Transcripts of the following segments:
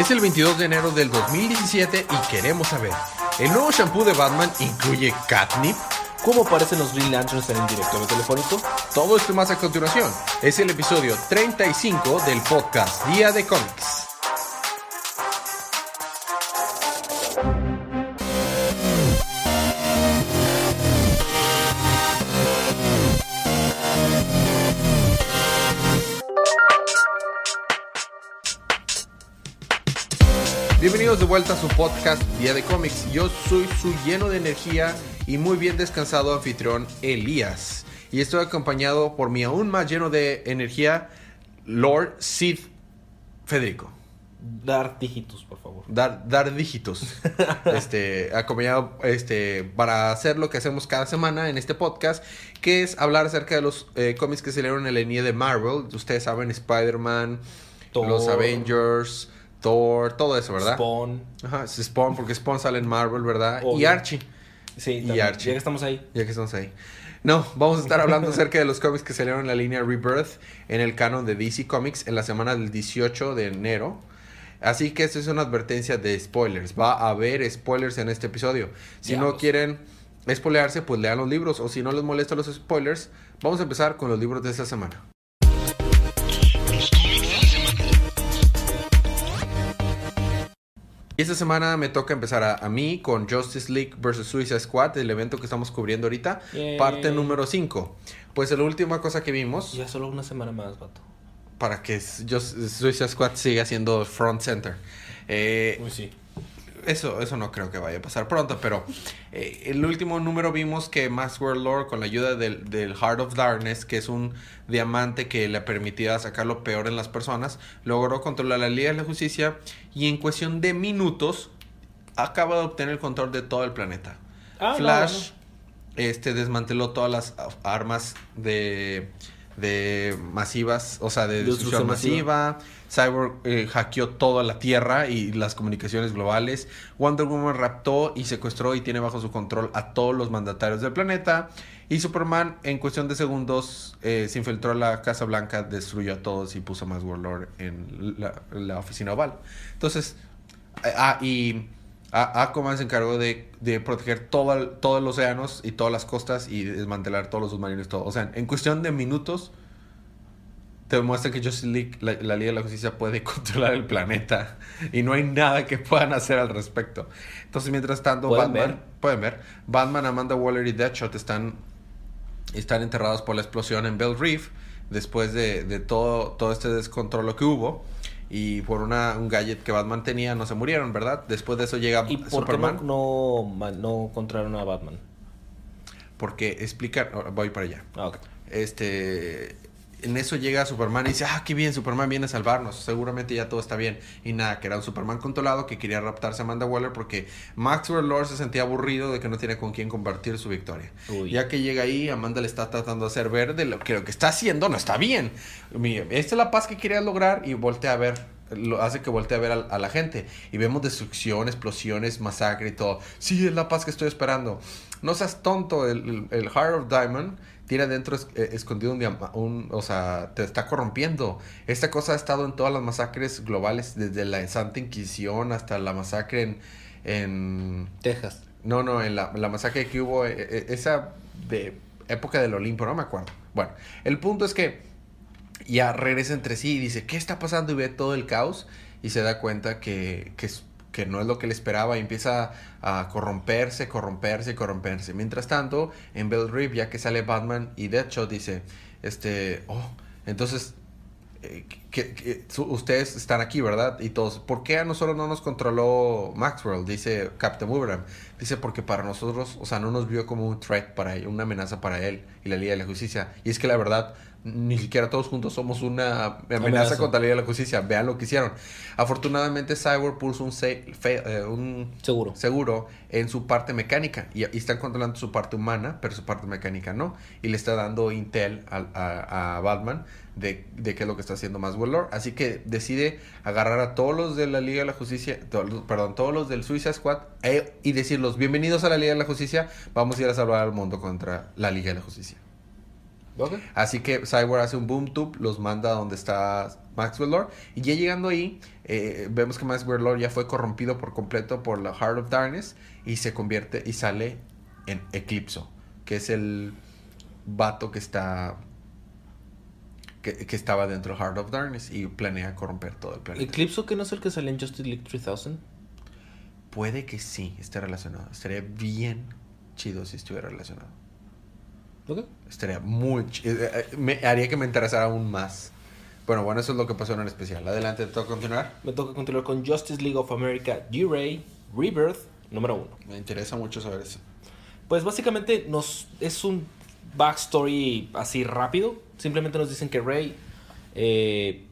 Es el 22 de enero del 2017 y queremos saber, ¿el nuevo shampoo de Batman incluye catnip? ¿Cómo aparecen los Green Lanterns en el directorio telefónico? Todo esto más a continuación. Es el episodio 35 del podcast Día de Cómics. Vuelta a su podcast Día de Cómics. Yo soy su lleno de energía y muy bien descansado anfitrión Elías. Y estoy acompañado por mi aún más lleno de energía Lord Sid Federico. Dar dígitos, por favor. Dar, dar dígitos. este, acompañado este, para hacer lo que hacemos cada semana en este podcast, que es hablar acerca de los eh, cómics que salieron en la línea de Marvel. Ustedes saben, Spider-Man, los Avengers. Thor, todo eso, ¿verdad? Spawn. Ajá, Spawn, porque Spawn sale en Marvel, ¿verdad? Y. Archie. Sí, Y también, Archie. Ya que estamos ahí. Ya que estamos ahí. No, vamos a estar hablando acerca de los cómics que salieron en la línea Rebirth en el canon de DC Comics en la semana del 18 de enero. Así que esto es una advertencia de spoilers. Va a haber spoilers en este episodio. Si no quieren spoilearse, pues lean los libros. O si no les molestan los spoilers, vamos a empezar con los libros de esta semana. Y esta semana me toca empezar a, a mí con Justice League vs. Suicide Squad, el evento que estamos cubriendo ahorita, Yay. parte número 5. Pues la última cosa que vimos, Ya solo una semana más, vato. para que Just- Suicide Squad siga siendo front center. Eh, Uy, sí. Eso, eso no creo que vaya a pasar pronto, pero eh, el último número vimos que Maxwell Lord, con la ayuda del, del Heart of Darkness, que es un diamante que le permitía sacar lo peor en las personas, logró controlar la Liga de la Justicia y en cuestión de minutos acaba de obtener el control de todo el planeta. Ah, no, Flash este desmanteló todas las armas de de masivas, o sea, de destrucción Destrucción masiva. Cyborg eh, hackeó toda la Tierra y las comunicaciones globales. Wonder Woman raptó y secuestró y tiene bajo su control a todos los mandatarios del planeta. Y Superman, en cuestión de segundos, eh, se infiltró a la Casa Blanca, destruyó a todos y puso más Warlord en la, la oficina oval. Entonces, eh, ah, y A- Aquaman se encargó de, de proteger todo el, todo el océanos y todas las costas y desmantelar todos los submarinos todo. O sea, en cuestión de minutos te demuestra que Justice League, la, la Liga de la Justicia puede controlar el planeta y no hay nada que puedan hacer al respecto. Entonces, mientras tanto, Pueden Batman, ver. pueden ver, Batman, Amanda Waller y Deadshot están, están enterrados por la explosión en Bell Reef después de, de todo, todo este descontrol que hubo. Y por una, un gadget que Batman tenía, no se murieron, ¿verdad? Después de eso llega ¿Y por qué Superman. no, no, ma- no encontraron a Batman? Porque explican, ahora voy para allá. Ah, ok. Este, en eso llega Superman y dice, ah, qué bien, Superman viene a salvarnos, seguramente ya todo está bien. Y nada, que era un Superman controlado que quería raptarse a Amanda Waller porque Maxwell Lord se sentía aburrido de que no tiene con quién compartir su victoria. Uy. Ya que llega ahí, Amanda le está tratando de hacer ver de lo que lo que está haciendo no está bien. Esta es la paz que quería lograr y voltea a ver. Lo hace que voltee a ver a, a la gente. Y vemos destrucción, explosiones, masacre y todo. Sí, es la paz que estoy esperando. No seas tonto. El, el, el Heart of Diamond tiene adentro es- eh, escondido un, diama- un... O sea, te está corrompiendo. Esta cosa ha estado en todas las masacres globales. Desde la Santa Inquisición hasta la masacre en... en Texas. no, no, en la, la masacre que hubo, eh, eh, esa de época del Olimpo, no me acuerdo. Bueno, el punto es que ya regresa entre sí y dice, ¿qué está pasando? Y ve todo el caos y se da cuenta que, que, es- que no es lo que él esperaba y empieza a corromperse, corromperse, corromperse. Mientras tanto, en Bell Reef, ya que sale Batman y Deadshot, dice, este, oh, entonces eh, que, ustedes están aquí, ¿verdad? Y todos, ¿por qué a nosotros no nos controló Maxwell? Dice Captain Boomerang. Dice, porque para nosotros, o sea, no nos vio como un threat para él, una amenaza para él y la Liga de la Justicia. Y es que la verdad, ni siquiera todos juntos somos una amenaza, Amenaza. contra la Liga de la Justicia. Vean lo que hicieron. Afortunadamente, Cyborg puso un, se- eh, un Seguro. seguro en su parte mecánica y, y están controlando su parte humana, pero su parte mecánica no. Y le está dando intel al- a, a Batman de, de qué es lo que está haciendo Maxwell Lord. Así que decide agarrar a todos los de la Liga de la Justicia, to- perdón, todos los del Suicide Squad eh, y decirlos bienvenidos a la Liga de la Justicia. Vamos a ir a salvar al mundo contra la Liga de la Justicia. Así que Cyborg hace un boom tube, los manda a donde está Maxwell Lord. Y ya llegando ahí, eh, vemos que Maxwell Lord ya fue corrompido por completo por la Heart of Darkness y se convierte y sale en Eclipso, que es el vato que está que, que estaba dentro de Heart of Darkness y planea corromper todo el planeta. Eclipso que no es el que sale en Justice League 3000. Puede que sí esté relacionado. Estaría bien chido si estuviera relacionado. Ok. Estaría muy eh, eh, Me haría que me interesara aún más. Bueno, bueno, eso es lo que pasó en el especial. Adelante, ¿te toca continuar? Me toca continuar con Justice League of America G-Ray Rebirth número 1. Me interesa mucho saber eso. Pues básicamente nos es un backstory así rápido. Simplemente nos dicen que Ray, eh,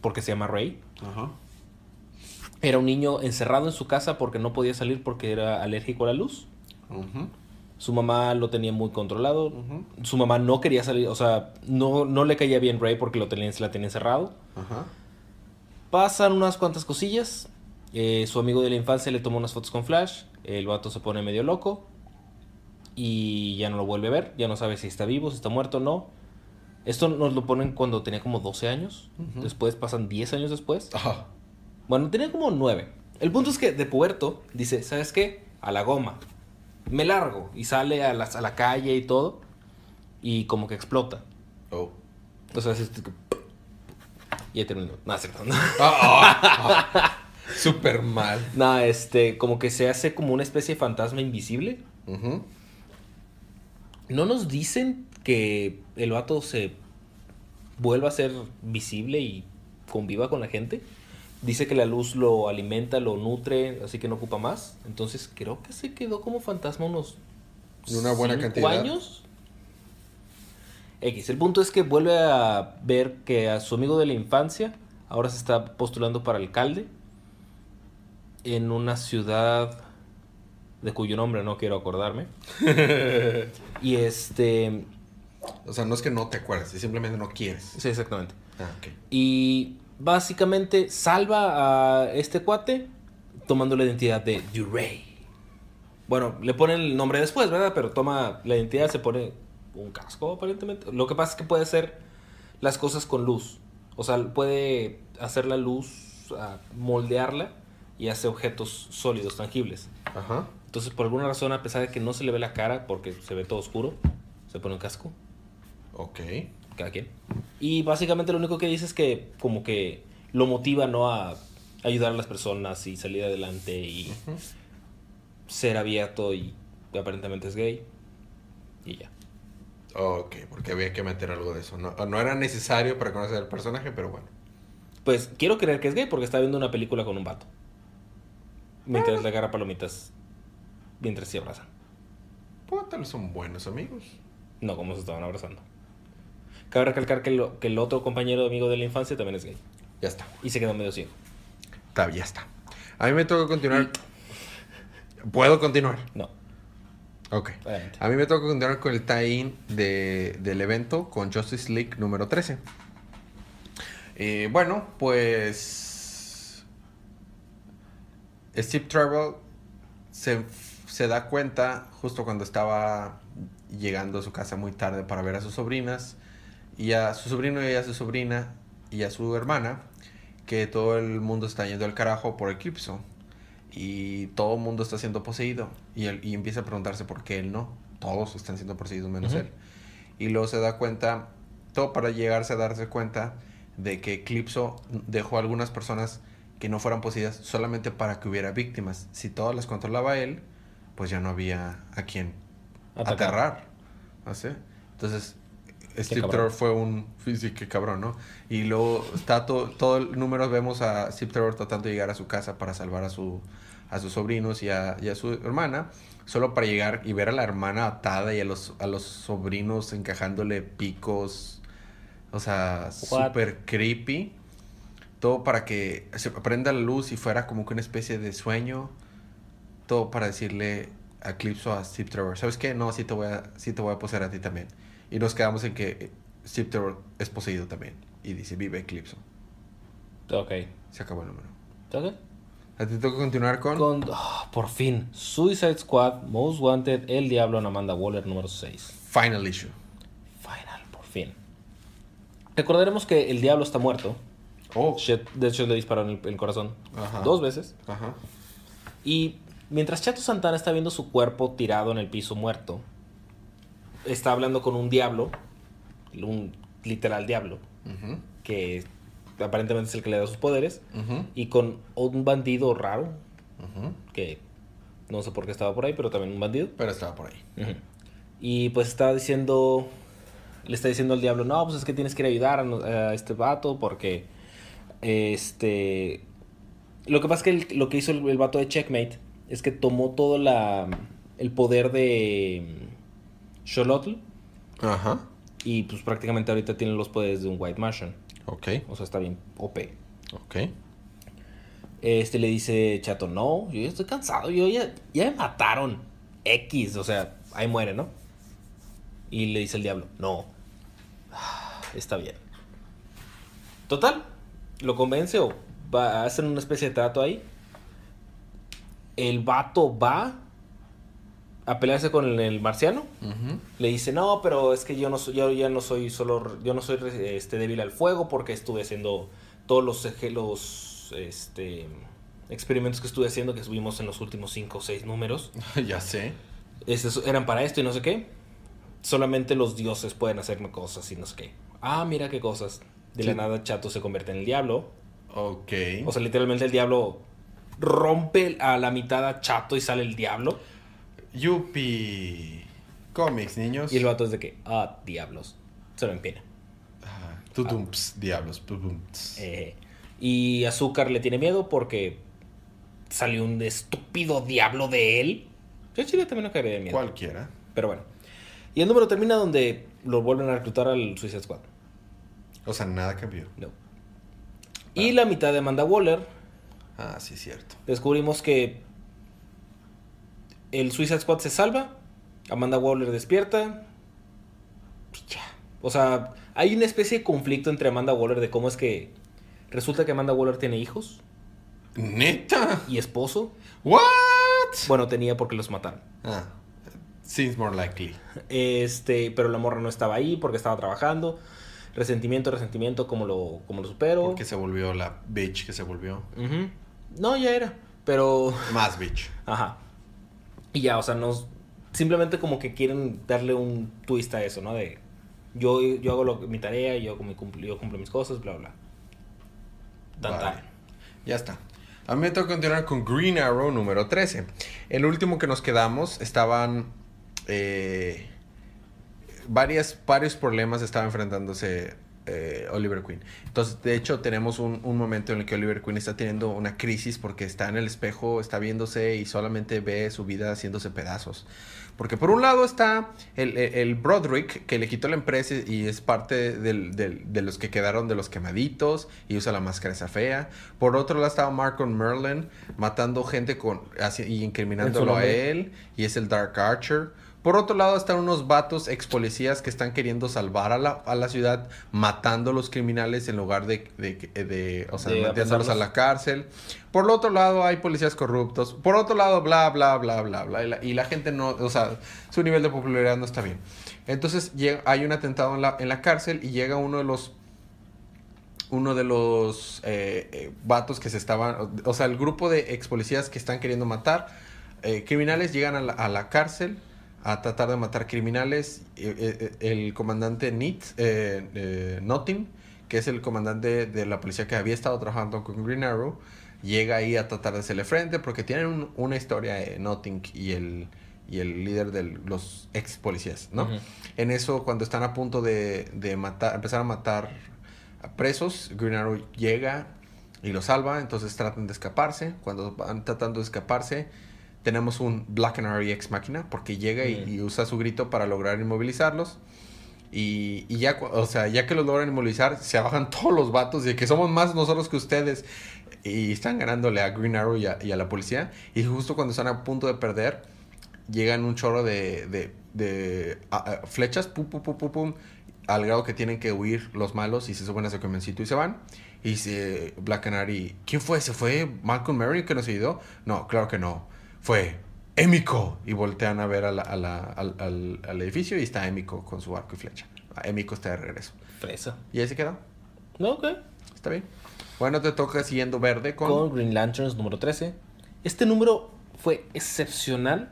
porque se llama Ray, Ajá. era un niño encerrado en su casa porque no podía salir porque era alérgico a la luz. Ujú, Su mamá lo tenía muy controlado. Su mamá no quería salir, o sea, no, no le caía bien Ray porque lo tenía, la tenía encerrado. Ajá. Pasan unas cuantas cosillas. Eh, su amigo de la infancia le toma unas fotos con Flash. El vato se pone medio loco. Y ya no lo vuelve a ver. Ya no sabe si está vivo, si está muerto o no. Esto nos lo ponen cuando tenía como 12 años. Después pasan 10 años después. Ajá. Bueno, tenía como 9. El punto es que de puerto dice, ¿sabes qué? A la goma. Me largo. Y sale a, las- a la calle y todo. Y como que explota. Oh. O sea, es este que- Y ya terminó. No, es cierto. No. Ah, ah. Súper mal. No, este, como que se hace como una especie de fantasma invisible. No nos dicen que el vato se vuelva a ser visible y conviva con la gente. Dice que la luz lo alimenta, lo nutre, así que no ocupa más. Entonces creo que se quedó como fantasma unos De una buena cinco cantidad. años. X, el punto es que vuelve a ver que a su amigo de la infancia ahora se está postulando para alcalde en una ciudad de cuyo nombre no quiero acordarme. y este, O sea, no es que no te acuerdes, es simplemente no quieres. sí, exactamente. Ah, ok. Y básicamente salva a este cuate tomando la identidad de Duray. Bueno, le ponen el nombre después, ¿verdad? Pero toma la identidad, se pone un casco aparentemente. Lo que pasa es que puede hacer las cosas con luz. O sea, puede hacer la luz, ah, moldearla y hace objetos sólidos, tangibles. Ajá. Entonces, por alguna razón, a pesar de que no se le ve la cara porque se ve todo oscuro, se pone un casco Ok. Cada quien. Y básicamente lo único que dice es que como que lo motiva no a ayudar a las personas y salir adelante y ser abierto y aparentemente es gay. Y ya. Ok, porque había que meter algo de eso. No, no era necesario para conocer el personaje, pero bueno. Pues quiero creer que es gay porque está viendo una película con un vato. Mientras le agarra palomitas. Mientras se abrazan. Pues tal vez son buenos amigos. No como se estaban abrazando. Cabe recalcar que, lo- que el otro compañero amigo de la infancia también es gay. Ya está. Y se quedó medio ciego. Está, ya está. A mí me toca continuar. ¿Puedo continuar? No. Ok. A mí me toca continuar con el tie-in de- del evento con Justice League número 13. Eh, bueno, pues. Steve Trevor se, se da cuenta justo cuando estaba llegando a su casa muy tarde para ver a sus sobrinas y a su sobrino y a su sobrina y a su hermana que todo el mundo está yendo al carajo por Eclipso y todo el mundo está siendo poseído y, él, y empieza a preguntarse por qué él no. Todos están siendo poseídos menos Ujú. él. Y luego se da cuenta, todo para llegarse a darse cuenta de que Eclipso dejó a algunas personas que no fueran poseídas solamente para que hubiera víctimas. Si todas las controlaba él, pues ya no había a quien Atacar. aterrar. ¿no sé? Entonces, Steve. Trevor fue un... Sí, qué cabrón, ¿no? Y luego está to- todo el número, vemos a Steve Trevor tratando de llegar a su casa para salvar a, su, a sus sobrinos y a, y a su hermana, solo para llegar y ver a la hermana atada y a los, a los sobrinos encajándole picos, o sea, súper creepy. Todo para que se prenda la luz y fuera como que una especie de sueño. Todo para decirle a Eclipso a Steve Trevor, ¿sabes qué? No, sí te voy a, sí te voy a poseer a ti también. Y nos quedamos en que Steve Trevor es poseído también. Y dice, vive Eclipso. Ok. Se acabó el número. ¿Ok? ¿A ti toca continuar con? Con, ah, por fin, Suicide Squad, Most Wanted, El Diablo en Amanda Waller número 6. Final Issue. Final Fin. Recordaremos que el diablo está muerto. Oh. Chet- de hecho, le dispararon el, el corazón Ajá. dos veces. Ajá. Y mientras Chato Santana está viendo su cuerpo tirado en el piso muerto, está hablando con un diablo, un literal diablo, que aparentemente es el que le da sus poderes, y con un bandido raro, que no sé por qué estaba por ahí, pero también un bandido. Pero estaba por ahí. Y pues está diciendo, le está diciendo al diablo, no, pues es que tienes que ir a ayudar a, este vato porque, este, lo que pasa es que el- lo que hizo el, el vato de Checkmate es que tomó todo la, el poder de Xolotl Ajá. y pues prácticamente ahorita tiene los poderes de un White Martian. Ok. O sea, está bien OP. Ok. Este le dice Chato, no, yo ya estoy cansado, yo ya, ya me mataron. X, o sea, ahí muere, ¿no? Y le dice el diablo, no, está bien. Total, lo convence o va a hacer una especie de trato ahí. El vato va a pelearse con el, marciano. Le dice, no, pero es que yo no soy, yo ya no soy solo, yo no soy este, débil al fuego porque estuve haciendo todos los, los este, experimentos que estuve haciendo que subimos en los últimos 5 o 6 números. ya sé. Estos eran para esto y no sé qué. Solamente los dioses pueden hacerme cosas y no sé qué. Ah, mira qué cosas. De la nada Chato se convierte en el diablo. Ok. O sea, literalmente el diablo rompe a la mitad a Chato y sale el diablo. Yupi. Cómics, niños. Y el vato es de que, ah, diablos. Se lo empina. Tutumps, diablos. Tutumps. Eh, y Azúcar le tiene miedo porque salió un estúpido diablo de él. Yo Chile también no caería de miedo. Cualquiera. Pero bueno. Y el número termina donde lo vuelven a reclutar al Suicide Squad. O sea, nada cambió. No. Y la mitad de Amanda Waller, Ah, sí, cierto. descubrimos que el Suicide Squad se salva, Amanda Waller despierta. y ya. O sea, hay una especie de conflicto entre Amanda Waller de cómo es que resulta que Amanda Waller tiene hijos ¿Neta? y esposo. ¿What? Bueno, tenía porque los mataron. Ah. Seems more likely. Este, pero la morra no estaba ahí porque estaba trabajando. Resentimiento, resentimiento, como lo, como lo supero. Porque se volvió la bitch que se volvió. No, ya era. Pero, Más bitch. ajá. Y ya, o sea, nos simplemente como que quieren darle un twist a eso, ¿no? De yo, yo hago lo, mi tarea, yo, mi cumpl- yo cumplo mis cosas, bla, bla. Tan, Vale. tan. Ya está. A mí me toca continuar con Green Arrow número 13. El último que nos quedamos estaban. eh, varias, varios problemas estaba enfrentándose eh, Oliver Queen. Entonces, de hecho, tenemos un, un momento en el que Oliver Queen está teniendo una crisis porque está en el espejo, está viéndose y solamente ve su vida haciéndose pedazos. Porque por un lado está el, el- el Broderick, que le quitó la empresa y es parte del- del- de los que quedaron de los quemaditos y usa la máscara esa fea. Por otro lado estaba Marcon Merlin matando gente con, así- y incriminándolo a él y es el Dark Archer. Por otro lado están unos vatos ex policías que están queriendo salvar a la, a la ciudad matando a los criminales en lugar de, de, de- o sea, metiéndolos a la cárcel. Por otro lado hay policías corruptos. Por otro lado, bla, bla, bla, bla, bla. Y la, y la gente no, o sea, su nivel de popularidad no está bien. Entonces llega- hay un atentado en la, en la cárcel y llega uno de los uno de los eh, eh, vatos que se estaban, o sea, el grupo de ex policías que están queriendo matar eh, criminales llegan a la, a la cárcel a tratar de matar criminales. Eh, eh, el comandante Nit, eh, eh, Notting, que es el comandante de la policía que había estado trabajando con Green Arrow, llega ahí a tratar de hacerle frente porque tienen un- una historia eh, Notting y el, y el líder de los ex policías, ¿no? En eso, cuando están a punto de, de matar, empezar a matar a presos, Green Arrow llega y los salva, entonces tratan de escaparse. Cuando van tratando de escaparse, tenemos un Black Canary ex máquina, porque llega y, Mm. y usa su grito para lograr inmovilizarlos. Y, y ya, o sea, ya que los logran inmovilizar, se bajan todos los vatos de que somos más nosotros que ustedes. Y están ganándole a Green Arrow y a, y a la policía. Y justo cuando están a punto de perder, llegan un chorro de, de, de, ah, ah, flechas, pum, pum, pum, pum, pum, al grado que tienen que huir los malos y se suben a ese camioncito y se van. Y dice Black Canary, ¿quién fue? ¿Se fue Malcolm Mary que nos ayudó? No, claro que no. Fue Emiko. Y voltean a ver a la- a la- al, al- al edificio y está Emiko con su arco y flecha. Emiko está de regreso. Fresa. ¿Y ahí se quedó? No, ok. Está bien. Bueno, te toca siguiendo verde con... Con Green Lanterns número 13. Este número fue excepcional.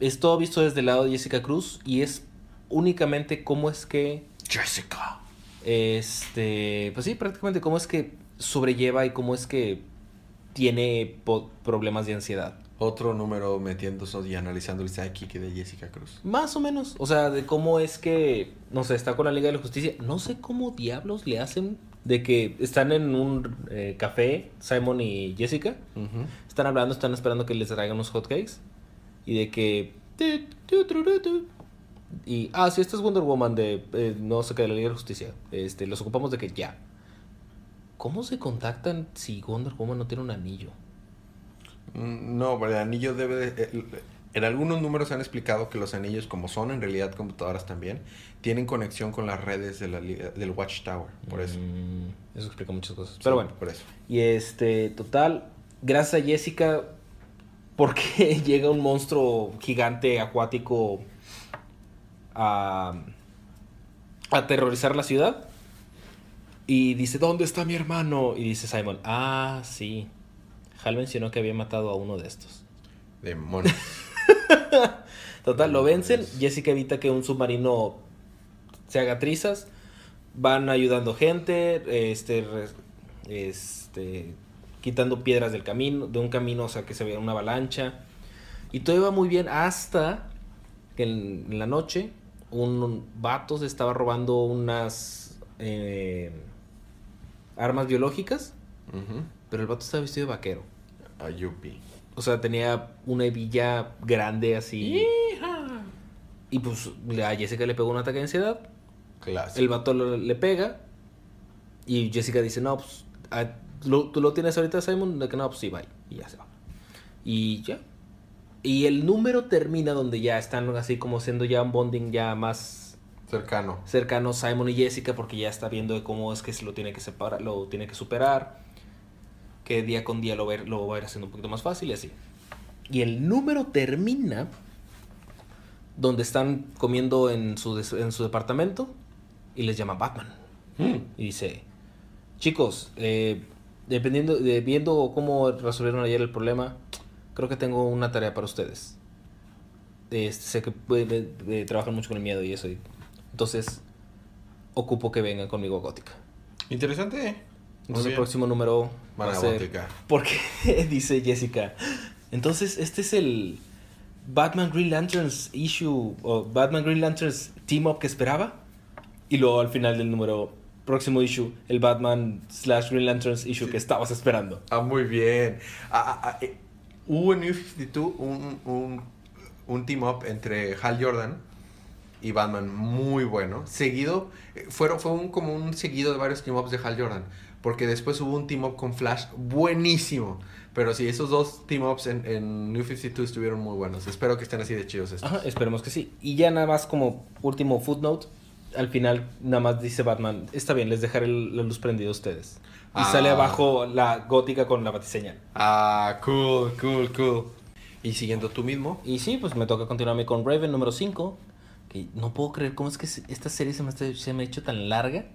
Es todo visto desde el lado de Jessica Cruz y es únicamente cómo es que Jessica. Este, pues sí, prácticamente cómo es que sobrelleva y cómo es que tiene problemas de ansiedad. Otro número metiéndose y analizando el psychic de Jessica Cruz. Más o menos, o sea, de cómo es que, no sé, está con la Liga de la Justicia. No sé cómo diablos le hacen de que están en un eh, café, Simon y Jessica. Están hablando, están esperando que les traigan unos hotcakes. Y de que... Y, ah, sí, esta es Wonder Woman de, eh, no sé qué, de la Liga de la Justicia. Este, los ocupamos de que ya. ¿Cómo se contactan si Wonder Woman no tiene un anillo? Mm, No, pero el anillo debe de... En algunos números han explicado que los anillos, como son en realidad computadoras también, tienen conexión con las redes de la liga- del Watchtower. Por eso. Mm, eso explica muchas cosas. Sí, Pero bueno. Por eso. Y este, total, gracias a Jessica, porque llega un monstruo gigante acuático a a aterrorizar la ciudad. Y dice, ¿dónde está mi hermano? Y dice Simon, ah, sí. Hal mencionó que había matado a uno de estos. Demonios. Total, lo vencen. Jessica evita que un submarino se haga trizas. Van ayudando gente, este, este, quitando piedras del camino, de un camino, o sea, que se vea una avalancha. Y todo iba muy bien hasta que en, en la noche un vato se estaba robando unas eh, armas biológicas, pero el vato estaba vestido de vaquero. A Yuppie. O sea, tenía una hebilla grande así. Y pues a Jessica le pegó un ataque de ansiedad. Clásico. El vato le pega. Y Jessica dice, no, pues, ¿lo- ¿tú lo tienes ahorita, Simon? De que no, pues sí, bye. Y ya se va. Y ya. Y el número termina donde ya están así como siendo ya un bonding ya más Cercano. cercano Simon y Jessica porque ya está viendo de cómo es que se lo tiene que separar, lo tiene que superar. Que día con día lo va, a ir- lo va a ir haciendo un poquito más fácil y así. Y el número termina donde están comiendo en su, en su departamento y les llama Batman. Mm. Y dice, chicos, eh, dependiendo, de, viendo cómo resolvieron ayer el problema, creo que tengo una tarea para ustedes. Este, sé que puede- eh, trabajan mucho con el miedo y eso. y- entonces, ocupo que vengan conmigo a Gótica. Interesante. ¿eh? Entonces el próximo número Van va a a ser... Gótica. Porque dice Jessica, entonces este es el Batman Green Lanterns issue o Batman Green Lanterns team up que esperaba. Y luego al final del número próximo issue, el Batman slash Green Lanterns issue que estabas esperando. Ah, muy bien. Ah, ah, ah, eh, hubo en New 52 un, un, un team up entre Hal Jordan y Batman muy bueno. Seguido, eh, fueron, fue un, como un seguido de varios team ups de Hal Jordan. Porque después hubo un team up con Flash buenísimo. Pero sí, esos dos team ups en, en New 52 estuvieron muy buenos. Espero que estén así de chidos estos. Ajá, esperemos que sí. Y ya nada más como último footnote, al final nada más dice Batman, está bien, les dejaré el- la luz prendida a ustedes. Y Ah. sale abajo la gótica con la batiseñal. Ah, cool, cool, cool. Y siguiendo tú mismo. Y sí, pues me toca continuarme con Raven número 5. Que no puedo creer cómo es que esta serie se me, está- se me ha hecho tan larga.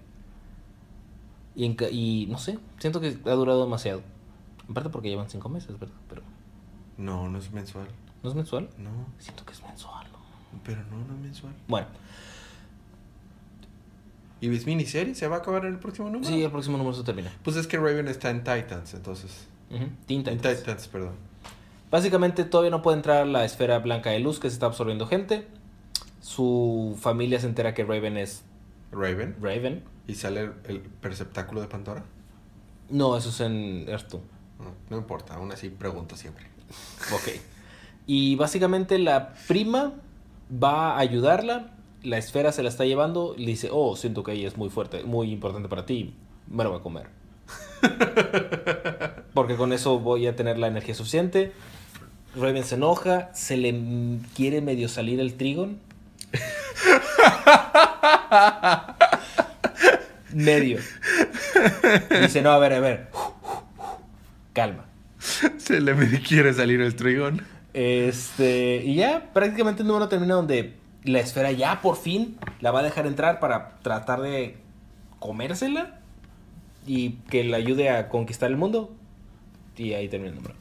Y, en ca- y no sé, siento que ha durado demasiado. En parte porque llevan 5 meses, ¿verdad? Pero No, no es mensual. ¿no es mensual? No, Siento que es mensual. ¿no? pero no, no es mensual. Bueno, ¿Y es miniserie? ¿Se va a acabar en el próximo número? sí, el próximo número se termina. Pues es que Raven está en Titans, entonces. Ujú, Teen En Titans. Titans, perdón. Básicamente todavía no puede entrar la esfera blanca de luz que se está absorbiendo gente. Su familia se entera que Raven es Raven. Raven. ¿Y sale el, perceptáculo de Pandora? No, eso es en Earth 2. No, no importa, aún así pregunto siempre. Ok. Y básicamente la prima va a ayudarla. La esfera se la está llevando. Le dice, oh, siento que ella es muy fuerte, muy importante para ti. Me lo voy a comer. Porque con eso voy a tener la energía suficiente. Raven se enoja. Se le quiere medio salir el Trigon. Medio. Dice, no, a ver, a ver. Calma. Se le quiere salir el trigón. Este, y ya prácticamente el número termina donde la esfera ya por fin la va a dejar entrar para tratar de comérsela y que le ayude a conquistar el mundo. Y ahí termina el número.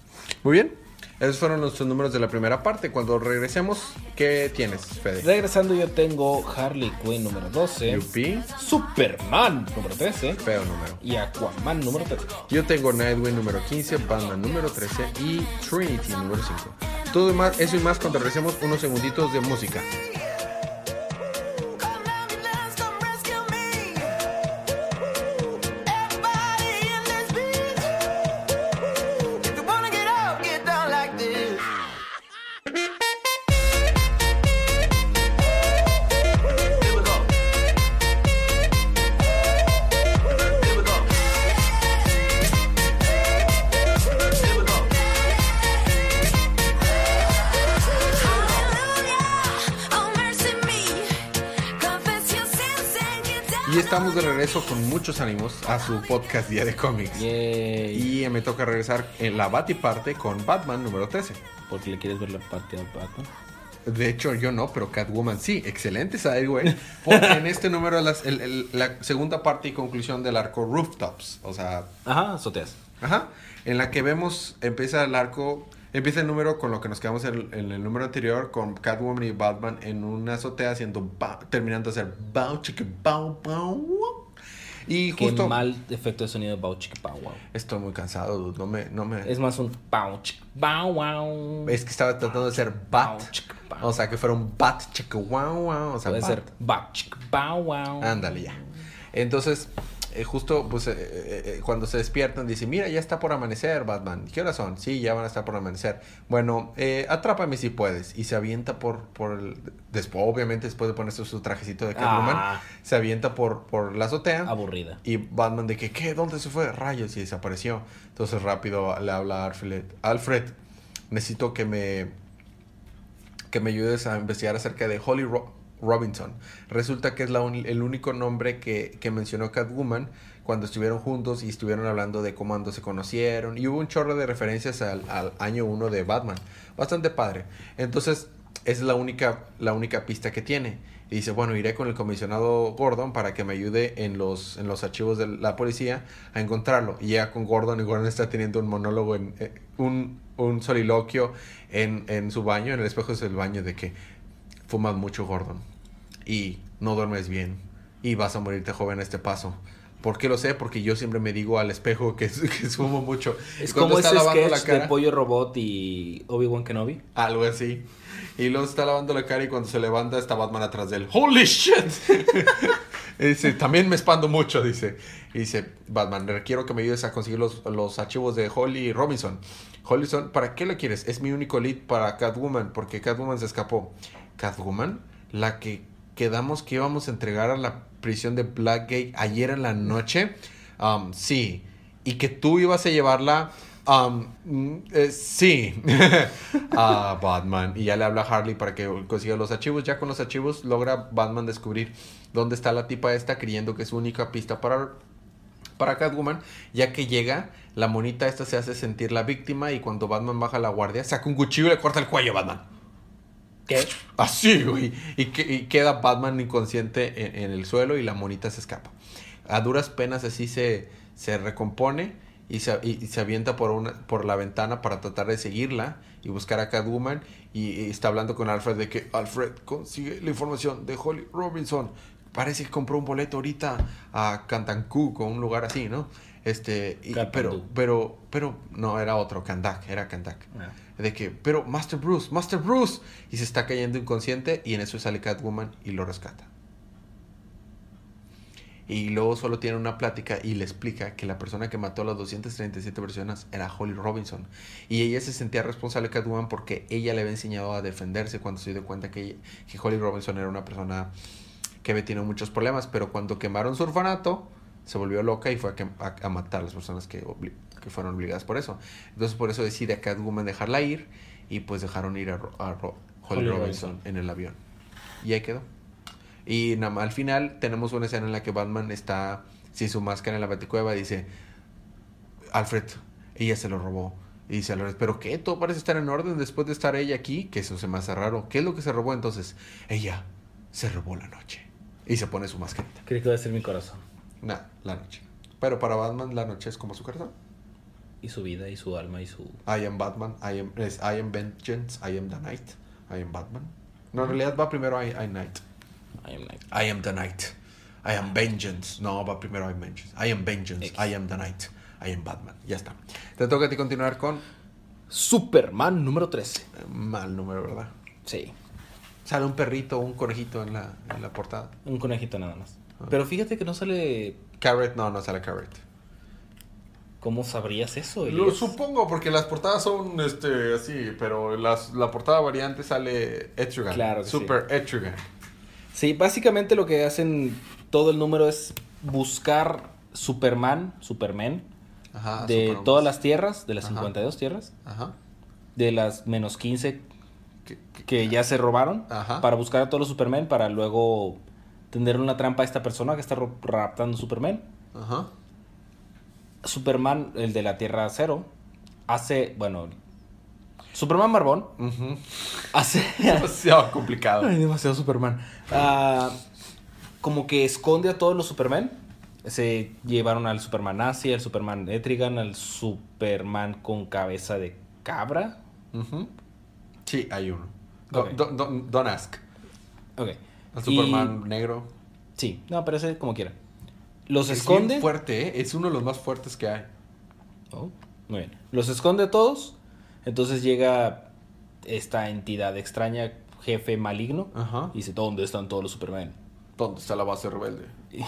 Muy bien. Esos fueron nuestros números de la primera parte. Cuando regresemos, ¿qué tienes, Fede? Regresando yo tengo Harley Quinn número 12, Yupi, Superman número 13 feo número. y Aquaman número 13. Yo tengo Nightwing número 15, Batman número 13 y Trinity número 5. Todo y más, eso y más cuando regresemos unos segunditos de música. Y estamos de regreso con muchos ánimos a su podcast Día de Cómics. Yay. Y me toca regresar en la Batiparte con Batman número 13. Porque le quieres ver la parte al Batman. De hecho, yo no, pero Catwoman sí. Excelente güey. Porque en este número es la segunda parte y conclusión del arco Rooftops. O sea, Ajá, azoteas. Ajá. En la que vemos, empieza el arco, empieza el número con lo que nos quedamos en, en el número anterior, con Catwoman y Batman en una azotea haciendo, ba- terminando de hacer bow, chica, bow, bow. Y Qué justo, mal efecto de sonido de Bow Chica Pow Wow. estoy muy cansado, dude. no me, no me, Es más un Pow Chica Bow Wow. es que estaba tratando de ser bat, Bow, bow. o sea, que fuera un bat, chica, wow, wow, o sea, Puede bat. ser Bow Chica Bow Wow. Ándale ya. Entonces, eh, justo pues eh, eh, cuando se despiertan, dice, mira, ya está por amanecer, Batman. ¿Qué horas son? Sí, ya van a estar por amanecer. Bueno, eh, atrápame si puedes. Y se avienta por, por el... Después, obviamente, después de ponerse su trajecito de Catwoman, Ah. se avienta por, por la azotea. Aburrida. Y Batman de que, ¿qué? ¿Dónde se fue? Rayos, y desapareció. Entonces rápido le habla a Alfred. Alfred, necesito que me, que me ayudes a investigar acerca de Holly Ro- Robinson. Resulta que es el único nombre que, que mencionó Catwoman cuando estuvieron juntos y estuvieron hablando de cómo se conocieron. Y hubo un chorro de referencias al, al año 1 de Batman. Bastante padre. Entonces, es la única, la única pista que tiene. Y dice, bueno, iré con el comisionado Gordon para que me ayude en los, en los archivos de la policía a encontrarlo. Y llega con Gordon y Gordon está teniendo un monólogo, en, eh, un, un soliloquio en, en su baño, en el espejo del baño, de que fumas mucho, Gordon. Y no duermes bien. Y vas a morirte joven a este paso. ¿Por qué lo sé? Porque yo siempre me digo al espejo que, que fumo mucho. Es Cuando como está ese lavando sketch de Pollo Robot y Obi-Wan Kenobi. algo así. Y luego está lavando la cara y cuando se levanta está Batman atrás de él. ¡Holy shit! Dice, también me expando mucho, dice. Y dice, Batman, quiero que me ayudes a conseguir los, los archivos de Holly Robinson. Hollyson, ¿para qué la quieres? Es mi único lead para Catwoman, porque Catwoman se escapó. ¿Catwoman? La que quedamos que íbamos a entregar a la prisión de Blackgate ayer en la noche. Um, sí. Y que tú ibas a llevarla. um, mm, eh, sí. a Batman. Y ya le habla a Harley para que consiga los archivos. Ya con los archivos logra Batman descubrir dónde está la tipa esta, creyendo que es su única pista para para Catwoman, ya que llega, la monita esta se hace sentir la víctima y cuando Batman baja la guardia, saca un cuchillo y le corta el cuello a Batman. ¿Qué? Así, güey. Y, que- y queda Batman inconsciente en, en el suelo y la monita se escapa. A duras penas así se, se recompone y se, y- y se avienta por, una, por la ventana para tratar de seguirla y buscar a Catwoman. Y, y está hablando con Alfred de que Alfred consigue la información de Holly Robinson. Parece que compró un boleto ahorita a Cantancú, con un lugar así, ¿no? Este, y- pero, pero, pero, no, era otro, Kandak, era Kandak. Ah. De que, pero Master Bruce, Master Bruce. Y se está cayendo inconsciente y en eso sale Catwoman y lo rescata. Y luego solo tiene una plática y le explica que la persona que mató a las 237 personas era Holly Robinson. Y ella se sentía responsable de Catwoman porque ella le había enseñado a defenderse cuando se dio cuenta que, Holly Robinson era una persona que había tenido muchos problemas. Pero cuando quemaron su orfanato, se volvió loca y fue a, a- matar a las personas que, que fueron obligadas por eso. Entonces por eso decide a Catwoman dejarla ir y pues dejaron ir a, Ro- a Ro- Holly, Holly Robinson, Robinson. en el avión. Y ahí quedó. Y nada al final tenemos una escena en la que Batman está sin su máscara en la baticueva y dice, Alfred, ella se lo robó. Y dice Dolores, ¿pero qué? Todo parece estar en orden después de estar ella aquí, que eso se me hace raro. ¿Qué es lo que se robó entonces? Ella se robó la noche. Y se pone su mascarita. Creí que iba a ser mi corazón. Nah, la noche. Pero para Batman la noche es como su corazón. Y su vida, y su alma, y su... I am Batman, I am, es I am Vengeance, I am the Night, I am Batman. No, en realidad va primero I, I Night. I am Night. I am the Night. I am Vengeance. No, va primero I am Vengeance. I am Vengeance, X. I am the Night. I am Batman. Ya está. Te toca a ti continuar con Superman número 13. eh, mal número, ¿verdad? Sí. Sale un perrito o un conejito en la, en la portada. Un conejito nada más. Ah. Pero fíjate que no sale... Carrot, no, no sale Carrot. ¿Cómo sabrías eso? Lo supongo porque las portadas son este así, pero las, la portada variante sale Etrigan. Claro que Super Etrigan. Sí, básicamente lo que hacen todo el número es buscar Superman, Superman, Ajá. de todas las tierras, de las Ajá. 52 tierras, Ajá. de las menos 15 Que- que- que ya se robaron, Ajá. para buscar a todos los Superman, para luego tender una trampa a esta persona que está raptando Superman. Ajá. Superman, el de la Tierra Cero, hace, bueno, Superman Barbón hace... Demasiado complicado. Ay, demasiado Superman. Ah, como que esconde a todos los Superman. Se llevaron al Superman nazi, al Superman Etrigan, al Superman con cabeza de cabra. Sí, hay uno. Do- Ok. do- do- don't ask. Ok. Y- Superman negro. sí, no, pero ese como quiera. Los Es esconde. bien fuerte, ¿eh? Es uno de los más fuertes que hay. Oh, muy bien. Los esconde todos. Entonces llega esta entidad extraña, jefe maligno. Ajá. Y dice, ¿dónde están todos los Superman? ¿Dónde está la base rebelde? Y-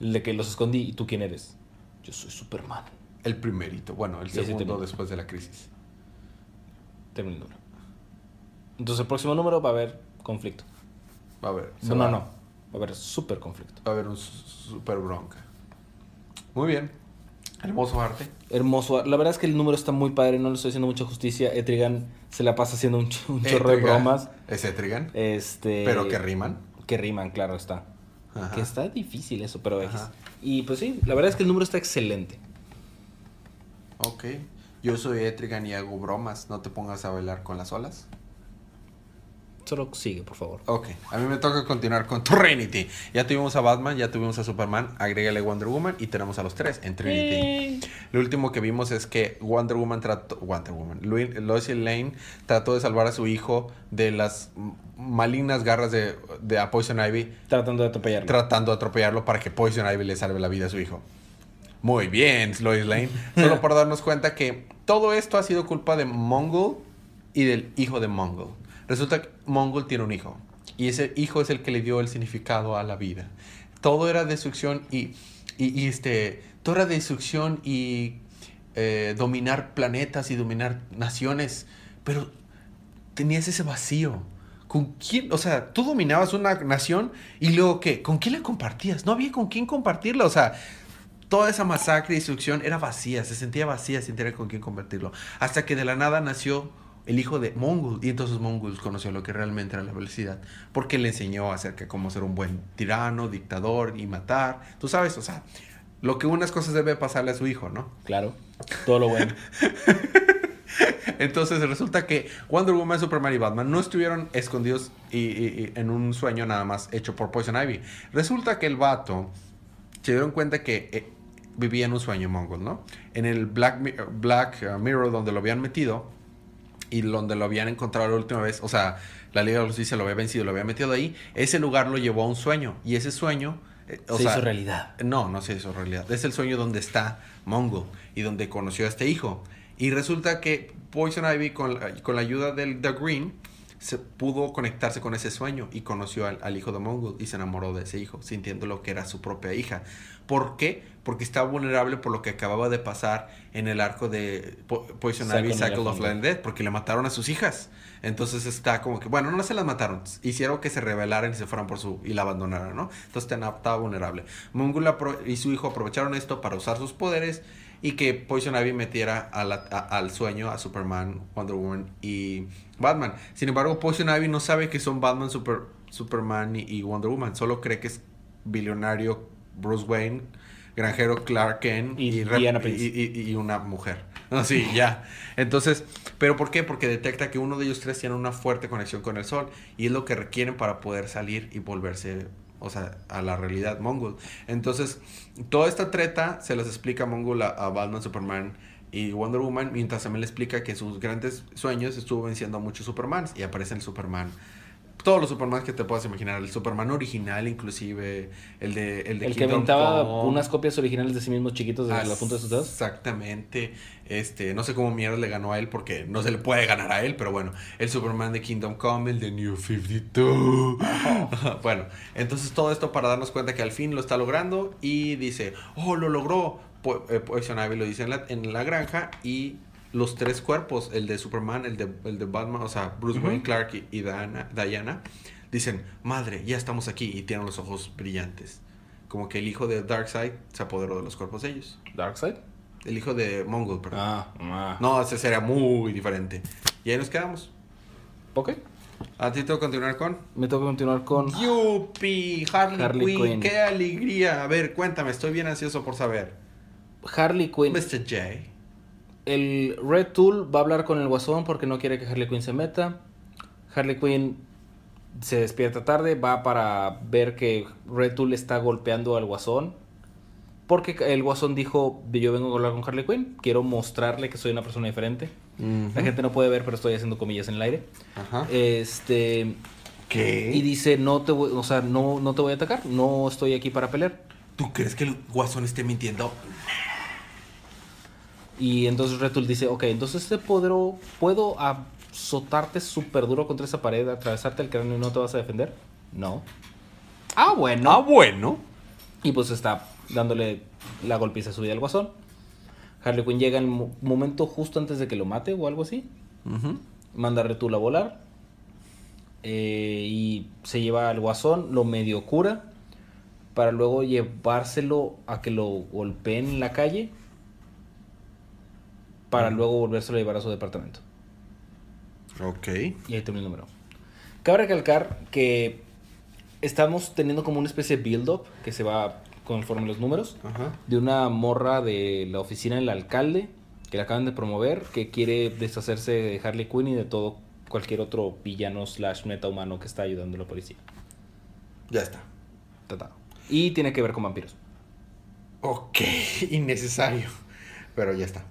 El de que los escondí. ¿Y tú quién eres? Yo soy Superman. El primerito. Bueno, el segundo después de la crisis. Termina el número. Entonces el próximo número va a haber conflicto. Va a haber. No, va- no, no. Va a haber súper conflicto. Va a haber un super bronca. Muy bien. Hermoso arte. Hermoso. La verdad es que el número está muy padre. No le estoy haciendo mucha justicia. Etrigan se la pasa haciendo un, ch- un chorro de bromas. Es Etrigan. Este... Pero que riman. Que riman, claro está. Ajá. Que está difícil eso, pero. Ajá. Y pues sí, la verdad es que el número está excelente. Ok. Yo soy Etrigan y hago bromas. No te pongas a bailar con las olas. Solo sigue, por favor. Ok, a mí me toca continuar con Trinity. Ya tuvimos a Batman, ya tuvimos a Superman, agrégale Wonder Woman y tenemos a los tres en Trinity. Lo último que vimos es que Wonder Woman trató, Wonder Woman, Lois Lane trató de salvar a su hijo de las malignas garras de, de a Poison Ivy, Tratando de atropellarlo. tratando de atropellarlo para que Poison Ivy le salve la vida a su hijo. Muy bien, Lois Lane. Solo por darnos cuenta que todo esto ha sido culpa de Mongol y del hijo de Mongol. Resulta que Mongol tiene un hijo. Y ese hijo es el que le dio el significado a la vida. Todo era destrucción y, y, este, todo era destrucción y eh, dominar planetas y dominar naciones. Pero tenías ese vacío. ¿Con quién? O sea, tú dominabas una nación y luego qué? ¿Con quién la compartías? No había con quién compartirla. O sea, toda esa masacre y destrucción era vacía, se sentía vacía sin tener con quién convertirlo. Hasta que de la nada nació el hijo de Mongol y entonces Mongol conoció lo que realmente era la velocidad, porque le enseñó acerca de cómo ser un buen tirano, dictador y matar. Tú sabes, o sea, lo que unas cosas debe pasarle a su hijo, ¿no? Claro. Todo lo bueno. Entonces resulta que Wonder Woman, Superman y Batman no estuvieron escondidos y, y- y en un sueño nada más hecho por Poison Ivy. Resulta que el vato se dieron cuenta que eh, vivía en un sueño mongol, ¿no? En el Black, Black uh, Mirror donde lo habían metido y donde lo habían encontrado la última vez, o sea, la Liga de la Justicia lo había vencido, lo había metido ahí, ese lugar lo llevó a un sueño y ese sueño... eh, o Se sea, hizo realidad. no, no se hizo realidad. Es el sueño donde está Mongol y donde conoció a este hijo. Y resulta que Poison Ivy, con, la- con la ayuda del The Green, se pudo conectarse con ese sueño y conoció al, al hijo de Mongol y se enamoró de ese hijo, sintiendo lo que era su propia hija. ¿Por qué? Porque estaba vulnerable por lo que acababa de pasar en el arco de Po- Poison Ivy, Cycle of and Life and Death, porque le mataron a sus hijas. Entonces está como que, bueno, no se las mataron, hicieron que se rebelaran y se fueran por su y la abandonaran, ¿no? Entonces estaba vulnerable. Mongul apro- y su hijo aprovecharon esto para usar sus poderes y que Poison Ivy metiera a la- a- al sueño a Superman, Wonder Woman y Batman. Sin embargo, Poison Ivy no sabe que son Batman, Super, Superman y, y Wonder Woman, solo cree que es billonario Bruce Wayne, granjero Clark Kent Y y- una mujer. No, sí, ya. Entonces, ¿pero por qué? Porque detecta que uno de ellos tres tiene una fuerte conexión con el sol y es lo que requieren para poder salir y volverse, o sea, a la realidad Mongol. Entonces, toda esta treta se las explica Mongol a, a Batman, Superman y Wonder Woman, mientras también le explica que sus grandes sueños estuvo venciendo a muchos Supermans y aparece el Superman. Todos los Superman que te puedas imaginar, el Superman original inclusive, el de el de El que Come. unas copias originales de sí mismo chiquitos desde la punta de sus dedos. Exactamente. Este, no sé cómo mierda le ganó a él porque no se le puede ganar a él, pero bueno, el Superman de Kingdom Come, el de New 52. bueno, entonces todo esto para darnos cuenta que al fin lo está logrando y dice, "Oh, lo logró." Po- eh, Poison Ivy lo dice en la, en la granja y los tres cuerpos, el de Superman, el de, el de Batman, o sea, Bruce Ujú. Wayne, Clark y, y Diana, Diana, dicen, madre, ya estamos aquí y tienen los ojos brillantes. Como que el hijo de Darkseid se apoderó de los cuerpos de ellos. Darkseid. El hijo de Mongol, perdón. Ah, ah. No, ese sería muy diferente. Y ahí nos quedamos. Ok. A ti tengo que continuar con. Me toca continuar con ¡Yupi! Harley, Harley. Quinn. ¡Qué alegría! A ver, cuéntame, estoy bien ansioso por saber. Harley Quinn. Mr. J. El Red Tool va a hablar con el Guasón porque no quiere que Harley Quinn se meta. Harley Quinn se despierta tarde, va para ver que Red Tool está golpeando al Guasón. Porque el Guasón dijo, yo vengo a hablar con Harley Quinn, quiero mostrarle que soy una persona diferente. La gente no puede ver, pero estoy haciendo comillas en el aire. Ajá. Este, ¿Qué? y dice, no te voy, o sea, no, no te voy a atacar, no estoy aquí para pelear. ¿Tú crees que el guasón esté mintiendo? Y entonces Retul dice, ok, entonces te podró, puedo azotarte súper duro contra esa pared, atravesarte el cráneo y no te vas a defender. No. Ah, bueno. Ah, bueno. Y pues está dándole la golpiza a su vida al guasón. Harley Quinn llega en el mo- momento justo antes de que lo mate o algo así. Manda a Retul a volar. eh, y se lleva al guasón, lo medio cura. Para luego llevárselo a que lo golpeen en la calle. Para luego volvérselo a llevar a su departamento. Ok. Y ahí termina el número. Cabe recalcar que estamos teniendo como una especie de build-up que se va conforme los números. Ajá. De una morra de la oficina del alcalde que la acaban de promover, que quiere deshacerse de Harley Quinn y de todo cualquier otro villano slash meta humano que está ayudando a la policía. Ya está. Ta, ta. Y tiene que ver con vampiros. Ok. Innecesario. Pero ya está.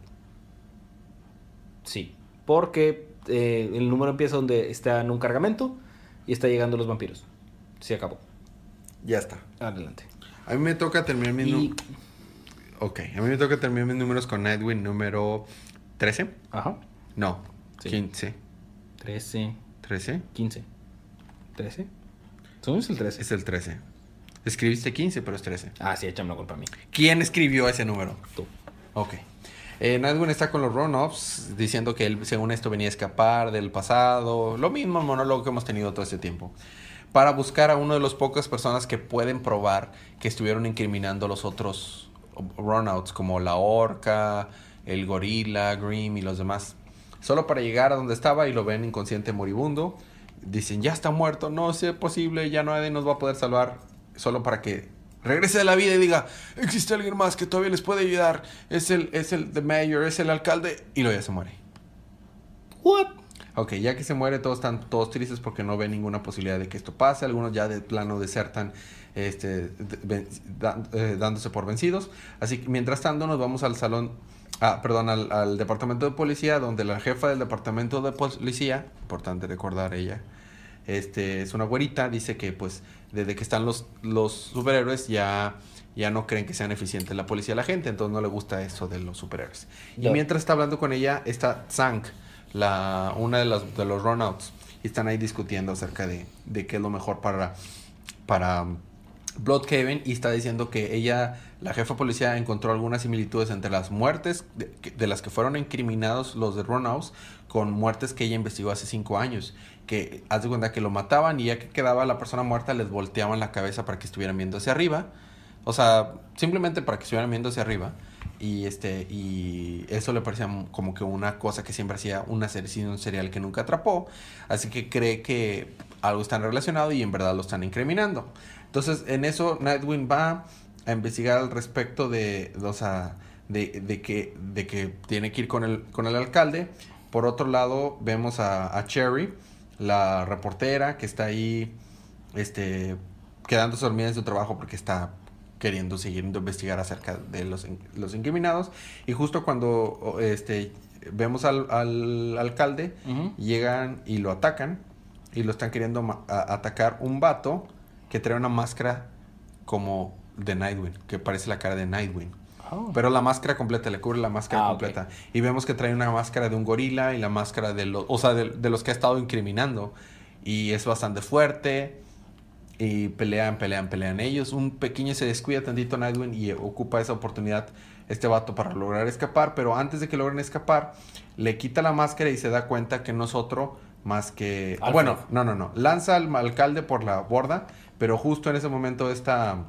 Sí. Porque eh, el número empieza donde está en un cargamento y está llegando los vampiros. Se acabó. Ya está. Adelante. A mí me toca terminar mis Y... Ok. A mí me toca terminar mis números con Nightwing número 13. Ajá. No. Sí. 15. 13, 13. 15. ¿13? Según es el 13. Es el 13. Escribiste 15, pero es 13. Ah, sí, échame la culpa a mí. ¿Quién escribió ese número? Tú. Ok. Eh, está con los run-offs diciendo que él, según esto, venía a escapar del pasado. Lo mismo monólogo que hemos tenido todo este tiempo. Para buscar a uno de las pocas personas que pueden probar que estuvieron incriminando a los otros run-outs, como la orca, el gorila, Grim y los demás. Solo para llegar a donde estaba y lo ven inconsciente moribundo. Dicen, ya está muerto, no es posible, ya nadie nos va a poder salvar. Solo para que regrese de la vida y diga, existe alguien más que todavía les puede ayudar. Es el, es el the mayor, es el alcalde. Y luego ya se muere. ¿What? Ok, ya que se muere, todos están todos tristes porque no ven ninguna posibilidad de que esto pase. Algunos ya de plano desertan, este, de- ven- da- eh, dándose por vencidos. Así que mientras tanto, nos vamos al salón, ah, perdón, al, al departamento de policía, donde la jefa del departamento de policía, importante recordar ella, este, es una güerita, dice que pues desde que están los, los superhéroes ya, ya no creen que sean eficientes la policía y la gente, entonces no le gusta eso de los superhéroes. Y mientras está hablando con ella está Zank, la, una de, las, de los runouts, y están ahí discutiendo acerca de, de qué es lo mejor para, para um, Bloodhaven y está diciendo que ella, la jefa de policía, encontró algunas similitudes entre las muertes de, de las que fueron incriminados los de Runouts con muertes que ella investigó hace cinco años. Que haz de cuenta que lo mataban y ya que quedaba la persona muerta les volteaban la cabeza para que estuvieran viendo hacia arriba. O sea, simplemente para que estuvieran viendo hacia arriba. Y este, y eso le parecía como que una cosa que siempre hacía un serial que nunca atrapó. Así que cree que algo está relacionado y en verdad lo están incriminando. Entonces, en eso Nightwing va a investigar al respecto de, de, de que, de que tiene que ir con el, con el alcalde. Por otro lado, vemos a Cherry, la reportera, que está ahí este, quedándose dormida en su trabajo porque está queriendo seguir investigar acerca de los, los incriminados. Y justo cuando este, vemos al, al alcalde, llegan y lo atacan. Y lo están queriendo atacar un vato que trae una máscara como de Nightwing, que parece la cara de Nightwing. Oh. Pero la máscara completa, le cubre la máscara Ah, completa. Y vemos que trae una máscara de un gorila y la máscara de los, o sea, de, de los que ha estado incriminando. Y es bastante fuerte. Y pelean, pelean, pelean ellos. Un pequeño se descuida tantito Nightwing y ocupa esa oportunidad este vato para lograr escapar. Pero antes de que logren escapar, le quita la máscara y se da cuenta que no es otro más que... Alfred. Bueno, no, no, no. Lanza al alcalde por la borda. Pero justo en ese momento esta...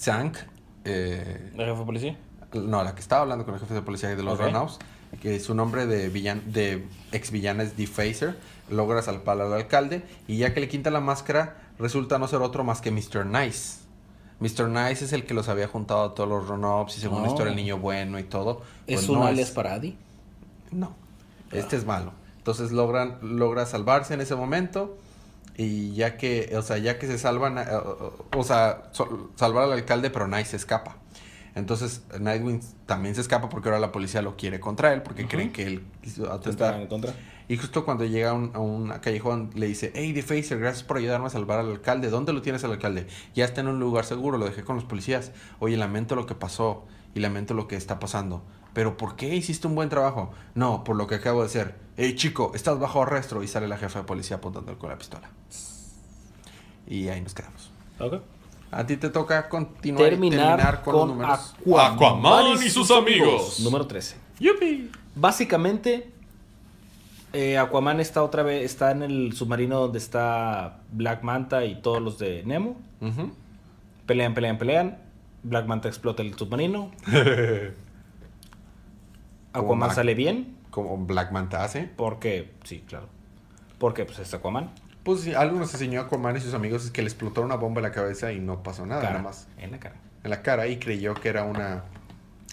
Zank... Eh, ¿El jefe de policía? no, la que estaba hablando con el jefe de policía de los Ok. Runouts, que su nombre de villan, de ex villana es Defacer, logra salvar al alcalde y ya que le quita la máscara, resulta no ser otro más que Mr. Nice. Mr. Nice es el que los había juntado a todos los Runouts y según la Oh. historia el niño bueno y todo. ¿Es pues un no alias para Adi? No, este es malo. Entonces logran, logra salvarse en ese momento y ya que, o sea, ya que se salvan, eh, o sea, salvar al alcalde, pero Nice se escapa. Entonces Nightwing también se escapa porque ahora la policía lo quiere contra él porque Ujú. creen que él quiso ¿Te atentar. están en contra? Y justo cuando llega a un, a un callejón le dice, hey Defacer, gracias por ayudarme a salvar al alcalde. ¿Dónde lo tienes al alcalde? Ya está en un lugar seguro, lo dejé con los policías. Oye, lamento lo que pasó y lamento lo que está pasando. Pero ¿por qué hiciste un buen trabajo? No, por lo que acabo de hacer. Hey chico, estás bajo arresto. Y sale la jefa de policía apuntando con la pistola. Y ahí nos quedamos. Ok. A ti te toca continuar Terminar, terminar con, con, los números. Aquaman, y sus amigos. Número 13. ¡Yupi! Básicamente, eh, Aquaman está otra vez, está en el submarino donde está Black Manta y todos los de Nemo. Pelean, pelean, pelean. Black Manta explota el submarino. Aquaman sale bien. Como Black Manta hace. Porque, sí, claro. Porque pues es Aquaman. Pues sí, algo nos enseñó Aquaman y sus amigos es que le explotó una bomba en la cabeza y no pasó nada, Cara, nada más En la cara. en la cara y creyó que era una,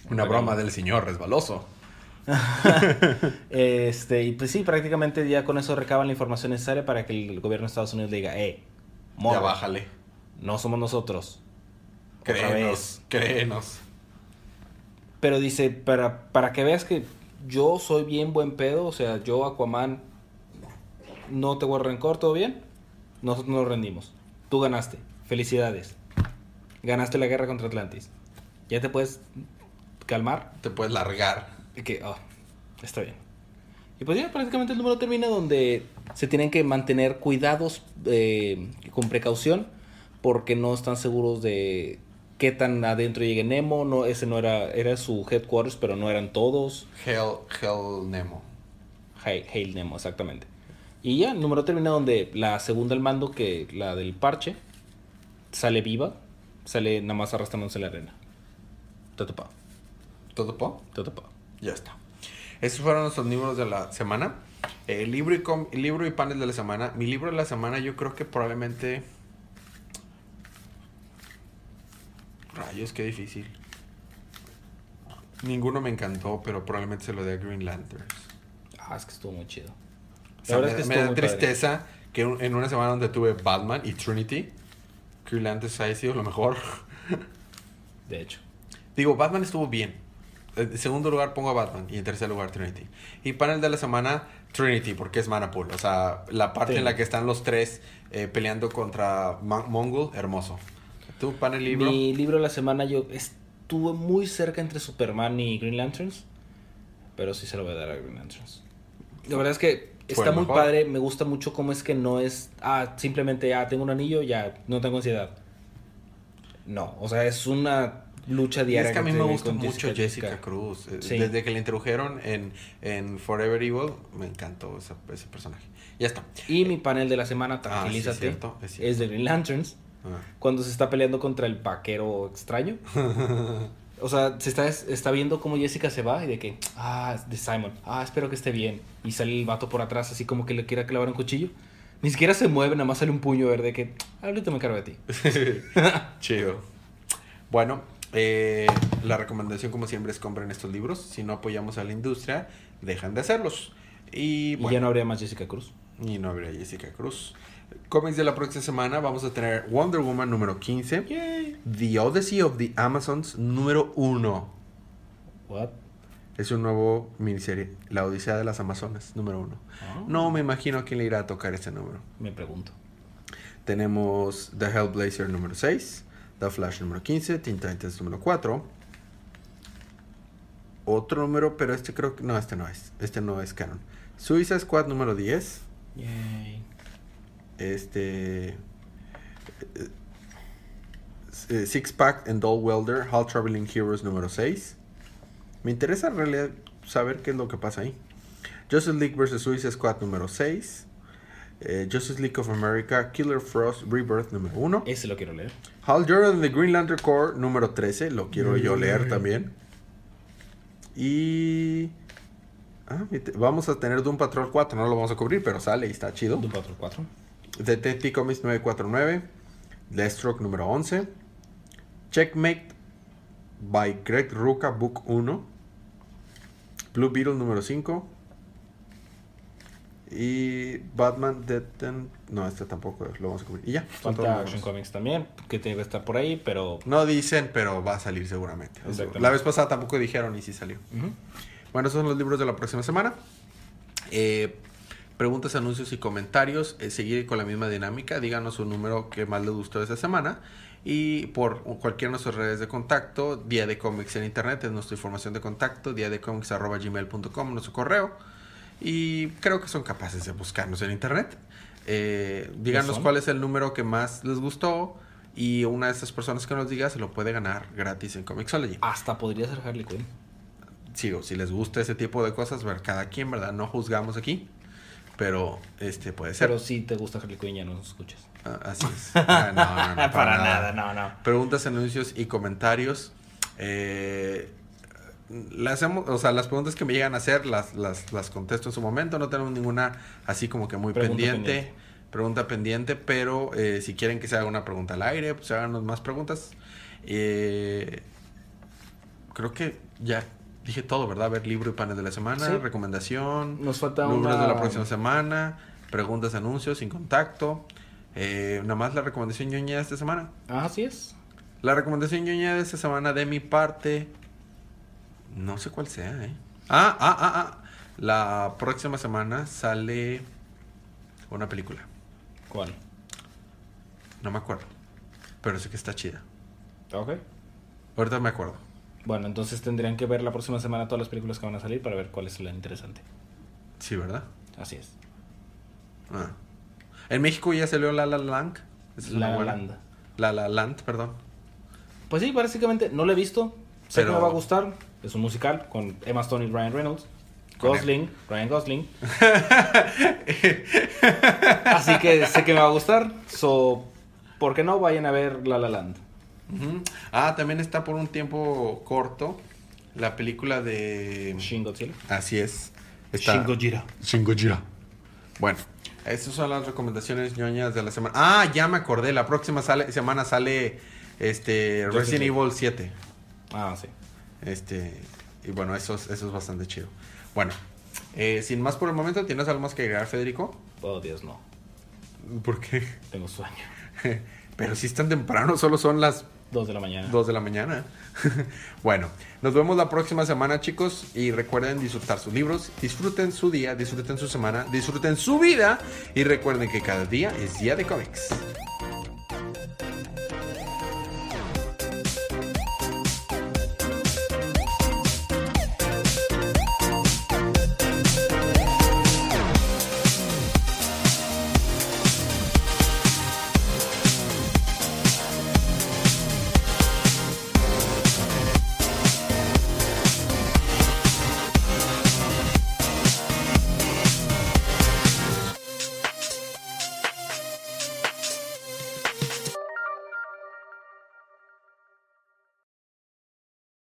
una broma del señor resbaloso. Este, y pues sí, prácticamente ya con eso recaban la información necesaria para que el gobierno de Estados Unidos le diga, eh, morro, Ya bájale. no somos nosotros. Créenos, créenos. Pero dice, para, para que veas que yo soy bien buen pedo, o sea, yo Aquaman no te guardo rencor, ¿todo bien? Nosotros nos rendimos. Tú ganaste. Felicidades. Ganaste la guerra contra Atlantis. ¿Ya te puedes calmar? Te puedes largar. Y que, oh, está bien. Y pues ya prácticamente el número termina donde se tienen que mantener cuidados eh, con precaución porque no están seguros de qué tan adentro llegue Nemo. No, ese no era, era su headquarters, pero no eran todos. Hell, Hell Nemo. Hail, Hail Nemo, exactamente. Y ya, el número termina donde la segunda al mando, que la del parche, sale viva, sale nada más arrastrándose en la arena. Te topa, ¿Todo po? te topa. Ya está. Estos fueron nuestros libros de la semana. Eh, libro, y com- libro y panel de la semana. Mi libro de la semana yo creo que probablemente... Rayos, qué difícil. Ninguno me encantó, pero probablemente se lo dé a Green Lanterns. Ah, es que estuvo muy chido. O sea, me, es que me estuvo da padre. tristeza que en una semana donde tuve Batman y Trinity, Green Lanterns haya sido lo mejor. De hecho. Digo, Batman estuvo bien. En segundo lugar pongo a Batman y en tercer lugar Trinity. Y panel de la semana, Trinity, porque es Manapool. O sea, la parte Sí. en la que están los tres eh, peleando contra Mongol, hermoso. ¿Tú, panel libro? Mi libro de la semana yo estuve muy cerca entre Superman y Green Lanterns, pero sí se lo voy a dar a Green Lanterns. La verdad es que está el muy mejor. padre, me gusta mucho cómo es que no es, ah, simplemente, ah, tengo un anillo, ya, no tengo ansiedad. No, o sea, es una lucha Y diaria. es que a mí me gusta mucho Jessica, Cruz. Eh, Sí. Desde que la introdujeron en, en Forever Evil, me encantó esa- ese personaje. Ya está. Y mi panel de la semana, Ah, sí, tranquilízate, cierto, es de Green Lanterns. Ah. cuando se está peleando contra el vaquero extraño. O sea, se está, está viendo cómo Jessica se va y de que, ah, de Simon, ah, espero que esté bien. Y sale el vato por atrás, así como que le quiera clavar un cuchillo. Ni siquiera se mueve, nada más sale un puño verde que, ahorita me cargo de ti. Chido. Bueno, Eh, la recomendación, como siempre, es compren estos libros. Si no apoyamos a la industria, dejan de hacerlos. Y Y ya no habría más Jessica Cruz. y no habría Jessica Cruz. Cómics de la próxima semana vamos a tener Wonder Woman número 15, The Odyssey of the Amazons número 1. What? Es un nuevo miniserie, La Odisea de las Amazonas número 1. Ah. No me imagino a quién le irá a tocar ese número. Me pregunto. Tenemos The Hellblazer número 6, The Flash número 15, Teen Titans número 4. Otro número, pero este creo que... No, este no es. Este no es canon. Suicide Squad número 10. Yay. Este... eh, eh, Six Pack and Doll Welder, Hall Traveling Heroes número 6. Me interesa en realidad saber qué es lo que pasa ahí. Justice League vs. Suicide Squad número 6. eh, Justice League of America, Killer Frost Rebirth número 1. Ese lo quiero leer. Hal Jordan de Green Lantern Corps número 13. Lo quiero yo leer también. Y... ah, vamos a tener Doom Patrol 4. No lo vamos a cubrir, pero sale y está chido. Doom Patrol 4. Detective Comics 949, Deathstroke número 11, Checkmate by Greg Rucka Book 1, Blue Beetle número 5 y Batman Dead No, este tampoco lo vamos a cubrir. Y ya. Falta Action. Comics también, que tiene que estar por ahí, pero... No dicen, pero va a salir seguramente. La vez pasada tampoco dijeron y sí salió. Bueno, esos son los libros de la próxima semana. Eh, preguntas, anuncios y comentarios. eh, seguir con la misma dinámica. Díganos un número que más les gustó esa semana. Y por cualquiera de nuestras redes de contacto, Día de Cómics en Internet es nuestra información de contacto, día de cómics arroba gmail.com, nuestro correo. Y creo que son capaces de buscarnos en Internet. Eh, díganos cuál es el número que más les gustó. Y una de estas personas que nos diga se lo puede ganar gratis en Comixology. Hasta podría ser Harley Quinn. sigo, si les gusta ese tipo de cosas, ver cada quien, ¿verdad? No juzgamos aquí, pero este puede ser. Pero si te gusta Harley Quinn, ya no nos escuchas. Ah, así es. Ah, no, no, no, Para nada, no, no. Preguntas, anuncios y comentarios. Eh, hacemos, o sea, las preguntas que me llegan a hacer las, las, las contesto en su momento. No tenemos ninguna así como que muy Pregunta pendiente, pendiente. Pregunta pendiente, pero eh, si quieren que se haga una pregunta al aire, pues háganos más preguntas. Eh, creo que ya dije todo, ¿verdad? A ver, libro y panel de la semana, Sí. recomendación, Nos falta números una- de la próxima semana, preguntas, anuncios, sin contacto. Eh, nada más la recomendación ñoña de esta semana. Ah, así es. La recomendación ñoña de esta semana de mi parte. No sé cuál sea, ¿eh? Ah, ah, ah, ah. La próxima semana sale una película. ¿Cuál? No me acuerdo. Pero sé que está chida. Ok. Ahorita me acuerdo. Bueno, entonces tendrían que ver la próxima semana todas las películas que van a salir para ver cuál es la interesante. Sí, ¿verdad? Así es. Ah. En México ya salió La La Land. Es La buena. Land. La La Land, perdón. Pues sí, básicamente no lo he visto. Sé Pero- que me va a gustar. Es un musical con Emma Stone y Ryan Reynolds. Gosling, Ryan Gosling. Así que sé que me va a gustar. So, ¿por qué no vayan a ver La La Land? Ah, también está por un tiempo corto la película de... Shin Godzilla. Así es. Está... Shin Gojira. Shin Gojira. Bueno, estas son las recomendaciones ñoñas de la semana. Ah, ya me acordé. La próxima sale- semana sale este Resident. Evil 7. Ah, sí. Este, y bueno, eso, es- eso es bastante chido. Bueno, eh, sin más por el momento, ¿tienes algo más que agregar, Federico? Oh, Dios, no. ¿Por qué? Tengo sueño. Pero si es tan temprano, solo son las Dos de la mañana. 2 de la mañana. bueno, nos vemos la próxima semana, chicos. Y recuerden disfrutar sus libros, disfruten su día, disfruten su semana, disfruten su vida. Y recuerden que cada día es día de cómics.